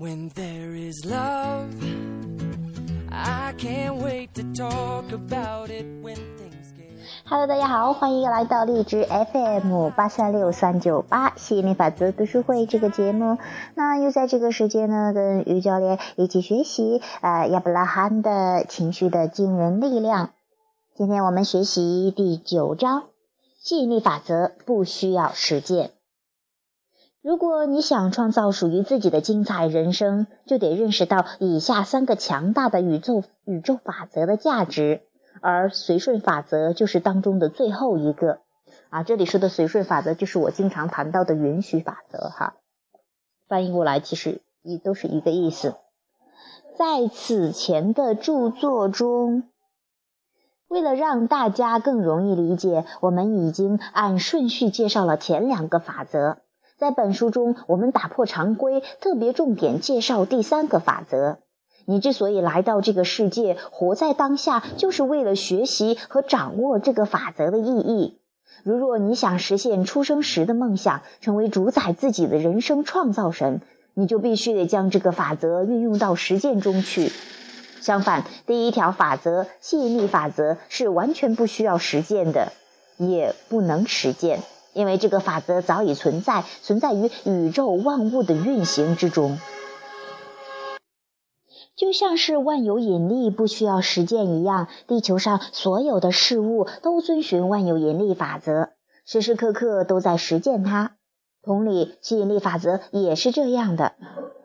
When there is love, I can't wait to talk about it when things get. Hello，大家好，欢迎来到荔枝 FM 八三六三九八吸引力法则读书会这个节目。那又在这个时间呢，跟于教练一起学习呃亚伯拉罕的情绪的惊人力量。今天我们学习第九章，吸引力法则不需要实践。如果你想创造属于自己的精彩人生，就得认识到以下三个强大的宇宙宇宙法则的价值，而随顺法则就是当中的最后一个。啊，这里说的随顺法则就是我经常谈到的允许法则。哈，翻译过来其实也都是一个意思。在此前的著作中，为了让大家更容易理解，我们已经按顺序介绍了前两个法则。在本书中，我们打破常规，特别重点介绍第三个法则。你之所以来到这个世界，活在当下，就是为了学习和掌握这个法则的意义。如若你想实现出生时的梦想，成为主宰自己的人生创造神，你就必须得将这个法则运用到实践中去。相反，第一条法则——吸引力法则，是完全不需要实践的，也不能实践。因为这个法则早已存在，存在于宇宙万物的运行之中，就像是万有引力不需要实践一样，地球上所有的事物都遵循万有引力法则，时时刻刻都在实践它。同理，吸引力法则也是这样的。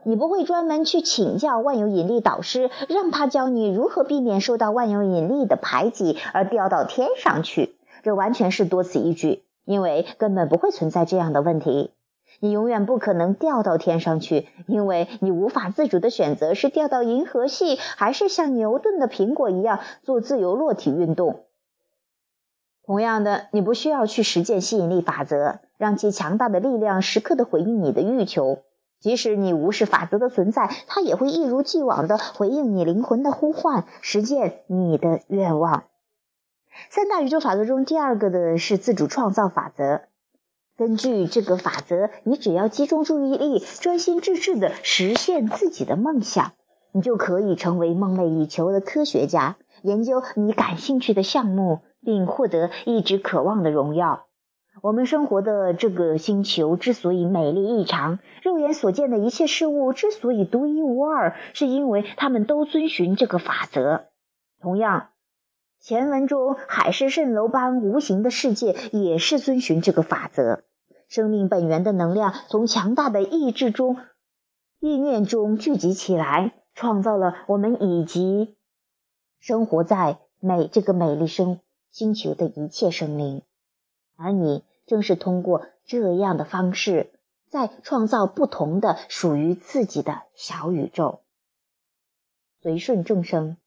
你不会专门去请教万有引力导师，让他教你如何避免受到万有引力的排挤而掉到天上去，这完全是多此一举。因为根本不会存在这样的问题，你永远不可能掉到天上去，因为你无法自主的选择是掉到银河系，还是像牛顿的苹果一样做自由落体运动。同样的，你不需要去实践吸引力法则，让其强大的力量时刻的回应你的欲求，即使你无视法则的存在，它也会一如既往的回应你灵魂的呼唤，实践你的愿望。三大宇宙法则中，第二个的是自主创造法则。根据这个法则，你只要集中注意力，专心致志地实现自己的梦想，你就可以成为梦寐以求的科学家，研究你感兴趣的项目，并获得一直渴望的荣耀。我们生活的这个星球之所以美丽异常，肉眼所见的一切事物之所以独一无二，是因为它们都遵循这个法则。同样。前文中海市蜃楼般无形的世界也是遵循这个法则。生命本源的能量从强大的意志中、意念中聚集起来，创造了我们以及生活在美这个美丽生星球的一切生灵。而你正是通过这样的方式，在创造不同的属于自己的小宇宙，随顺众生。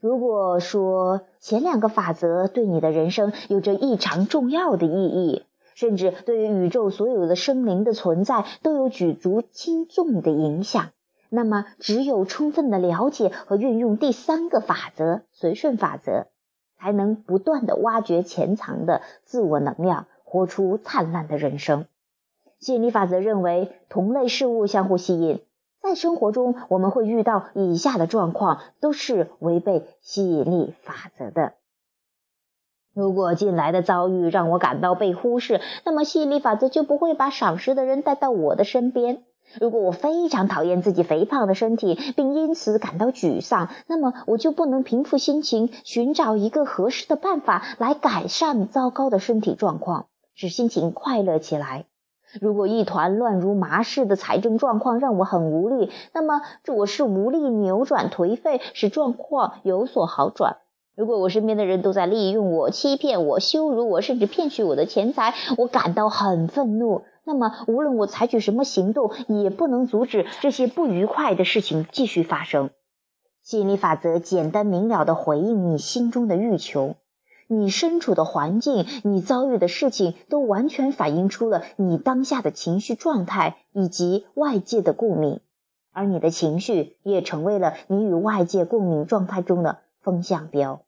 如果说前两个法则对你的人生有着异常重要的意义，甚至对于宇宙所有的生灵的存在都有举足轻重的影响，那么只有充分的了解和运用第三个法则——随顺法则，才能不断的挖掘潜藏的自我能量，活出灿烂的人生。吸引力法则认为，同类事物相互吸引。在生活中，我们会遇到以下的状况，都是违背吸引力法则的。如果近来的遭遇让我感到被忽视，那么吸引力法则就不会把赏识的人带到我的身边。如果我非常讨厌自己肥胖的身体，并因此感到沮丧，那么我就不能平复心情，寻找一个合适的办法来改善糟糕的身体状况，使心情快乐起来。如果一团乱如麻似的财政状况让我很无力，那么这我是无力扭转颓废，使状况有所好转。如果我身边的人都在利用我、欺骗我、羞辱我，甚至骗取我的钱财，我感到很愤怒。那么，无论我采取什么行动，也不能阻止这些不愉快的事情继续发生。吸引力法则简单明了地回应你心中的欲求。你身处的环境，你遭遇的事情，都完全反映出了你当下的情绪状态以及外界的共鸣，而你的情绪也成为了你与外界共鸣状态中的风向标。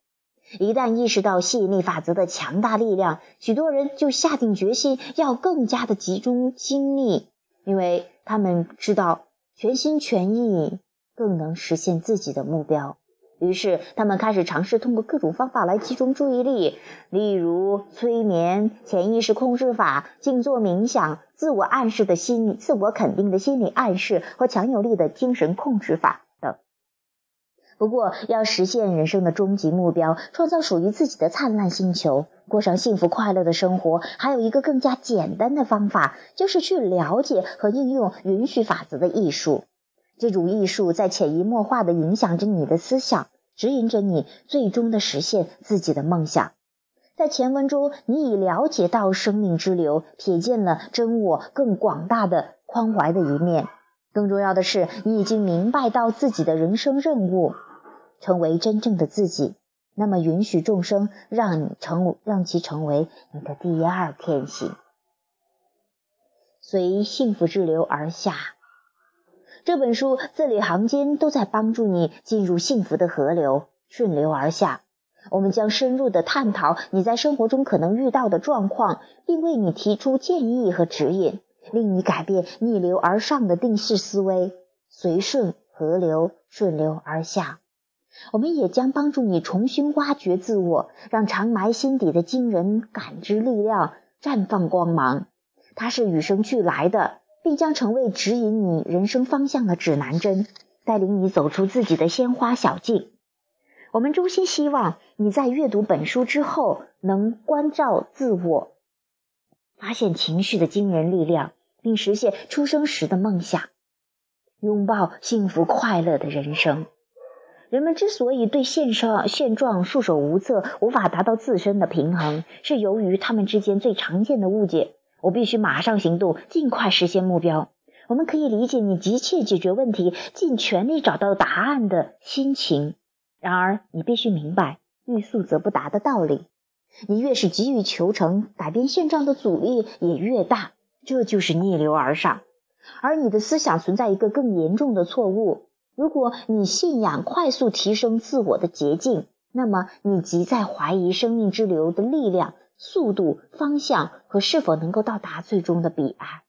一旦意识到吸引力法则的强大力量，许多人就下定决心要更加的集中精力，因为他们知道全心全意，更能实现自己的目标。于是，他们开始尝试通过各种方法来集中注意力，例如催眠、潜意识控制法、静坐冥想、自我暗示的心、自我肯定的心理暗示和强有力的精神控制法等。不过，要实现人生的终极目标，创造属于自己的灿烂星球，过上幸福快乐的生活，还有一个更加简单的方法，就是去了解和应用允许法则的艺术。这种艺术在潜移默化地影响着你的思想，指引着你最终的实现自己的梦想。在前文中，你已了解到生命之流，瞥见了真我更广大的宽怀的一面。更重要的是，你已经明白到自己的人生任务，成为真正的自己。那么，允许众生让你成，让其成为你的第二天性，随幸福之流而下。这本书字里行间都在帮助你进入幸福的河流，顺流而下。我们将深入的探讨你在生活中可能遇到的状况，并为你提出建议和指引，令你改变逆流而上的定式思维，随顺河流，顺流而下。我们也将帮助你重新挖掘自我，让长埋心底的惊人感知力量绽放光芒。它是与生俱来的。必将成为指引你人生方向的指南针，带领你走出自己的鲜花小径。我们衷心希望你在阅读本书之后，能关照自我，发现情绪的惊人力量，并实现出生时的梦想，拥抱幸福快乐的人生。人们之所以对现状现状束手无策，无法达到自身的平衡，是由于他们之间最常见的误解。我必须马上行动，尽快实现目标。我们可以理解你急切解决问题、尽全力找到答案的心情。然而，你必须明白“欲速则不达”的道理。你越是急于求成，改变现状的阻力也越大。这就是逆流而上。而你的思想存在一个更严重的错误：如果你信仰快速提升自我的捷径，那么你即在怀疑生命之流的力量。速度、方向和是否能够到达最终的彼岸。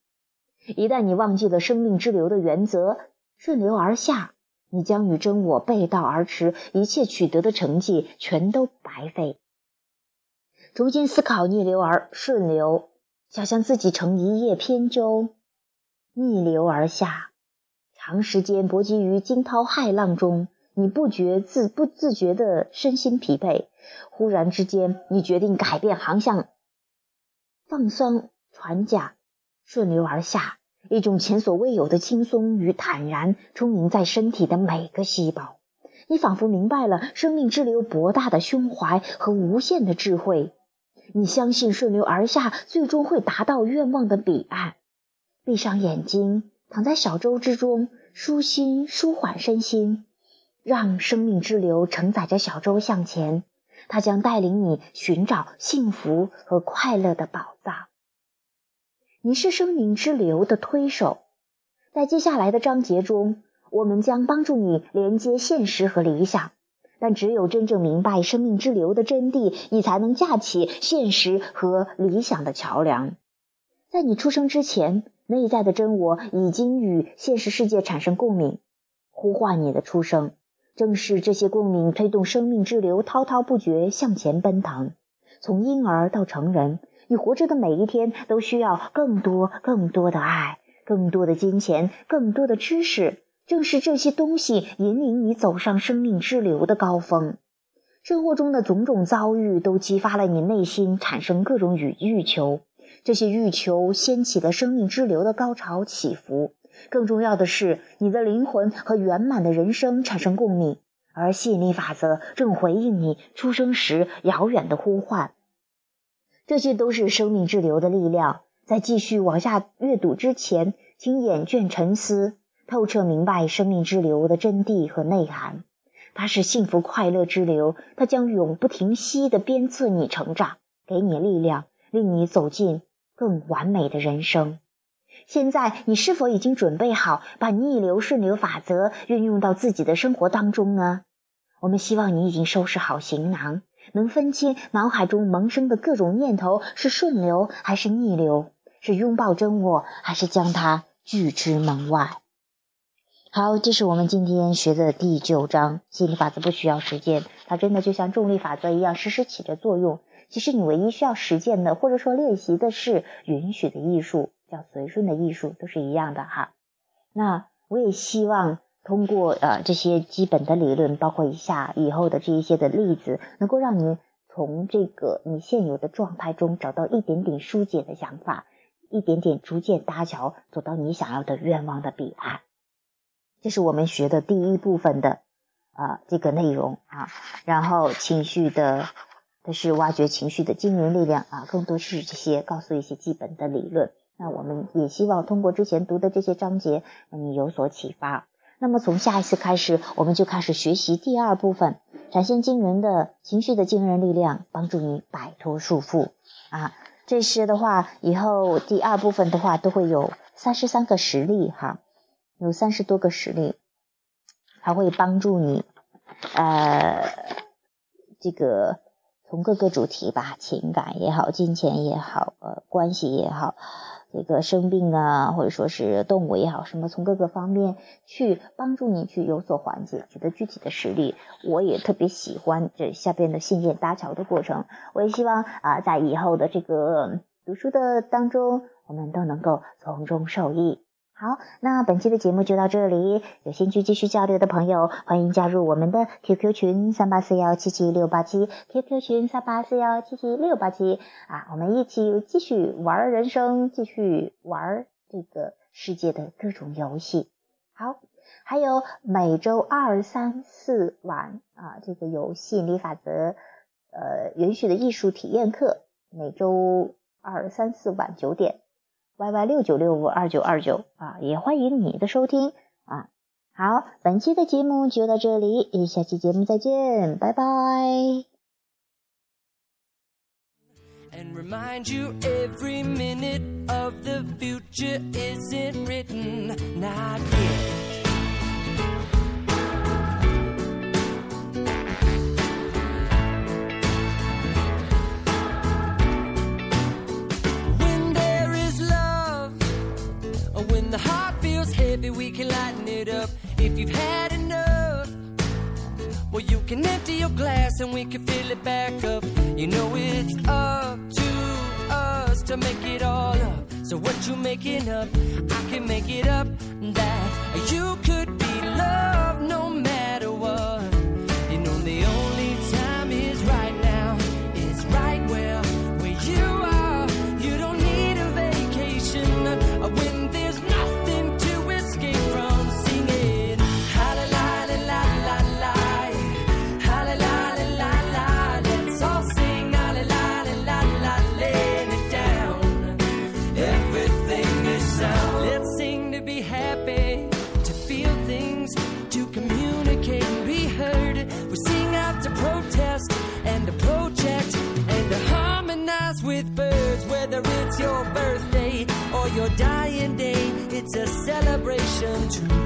一旦你忘记了生命之流的原则，顺流而下，你将与真我背道而驰，一切取得的成绩全都白费。重新思考逆流而顺流，想象自己乘一叶扁舟，逆流而下，长时间搏击于惊涛骇浪中。你不觉自不自觉的身心疲惫，忽然之间，你决定改变航向，放松船桨，顺流而下，一种前所未有的轻松与坦然充盈在身体的每个细胞。你仿佛明白了生命之流博大的胸怀和无限的智慧。你相信顺流而下，最终会达到愿望的彼岸。闭上眼睛，躺在小舟之中，舒心舒缓身心。让生命之流承载着小舟向前，它将带领你寻找幸福和快乐的宝藏。你是生命之流的推手，在接下来的章节中，我们将帮助你连接现实和理想。但只有真正明白生命之流的真谛，你才能架起现实和理想的桥梁。在你出生之前，内在的真我已经与现实世界产生共鸣，呼唤你的出生。正是这些共鸣推动生命之流滔滔不绝向前奔腾。从婴儿到成人，你活着的每一天都需要更多、更多的爱，更多的金钱，更多的知识。正是这些东西引领你走上生命之流的高峰。生活中的种种遭遇都激发了你内心产生各种欲欲求，这些欲求掀起了生命之流的高潮起伏。更重要的是，你的灵魂和圆满的人生产生共鸣，而吸引力法则正回应你出生时遥远的呼唤。这些都是生命之流的力量。在继续往下阅读之前，请眼倦沉思，透彻明白生命之流的真谛和内涵。它是幸福快乐之流，它将永不停息地鞭策你成长，给你力量，令你走进更完美的人生。现在你是否已经准备好把逆流顺流法则运用到自己的生活当中呢？我们希望你已经收拾好行囊，能分清脑海中萌生的各种念头是顺流还是逆流，是拥抱真我还是将它拒之门外。好，这是我们今天学的第九章。吸引力法则不需要时间，它真的就像重力法则一样，时时起着作用。其实你唯一需要实践的，或者说练习的是允许的艺术，叫随顺的艺术，都是一样的哈。那我也希望通过呃这些基本的理论，包括以下以后的这一些的例子，能够让你从这个你现有的状态中找到一点点疏解的想法，一点点逐渐搭桥，走到你想要的愿望的彼岸。这是我们学的第一部分的啊这个内容啊，然后情绪的，它是挖掘情绪的惊人力量啊，更多是这些告诉一些基本的理论。那我们也希望通过之前读的这些章节，你有所启发。那么从下一次开始，我们就开始学习第二部分，展现惊人的情绪的惊人力量，帮助你摆脱束缚啊。这些的话，以后第二部分的话都会有三十三个实例哈。有三十多个实例，它会帮助你，呃，这个从各个主题吧，情感也好，金钱也好，呃，关系也好，这个生病啊，或者说是动物也好，什么从各个方面去帮助你去有所缓解。举的具体的实例，我也特别喜欢这下边的信件搭桥的过程。我也希望啊，在以后的这个读书的当中，我们都能够从中受益。好，那本期的节目就到这里。有兴趣继续交流的朋友，欢迎加入我们的 QQ 群三八四幺七七六八七，QQ 群三八四幺七七六八七啊，我们一起继续玩人生，继续玩这个世界的各种游戏。好，还有每周二、三、四晚啊，这个有吸引力法则呃允许的艺术体验课，每周二、三、四晚九点。Y Y 六九六五二九二九啊，也欢迎你的收听啊。好，本期的节目就到这里，下期节目再见，拜拜。we you've had enough. Well, you can empty your glass and we can fill it back up. You know it's up to us to make it all up. So what you making up, I can make it up. That you could be loved no matter whether it's your birthday or your dying day. It's a celebration to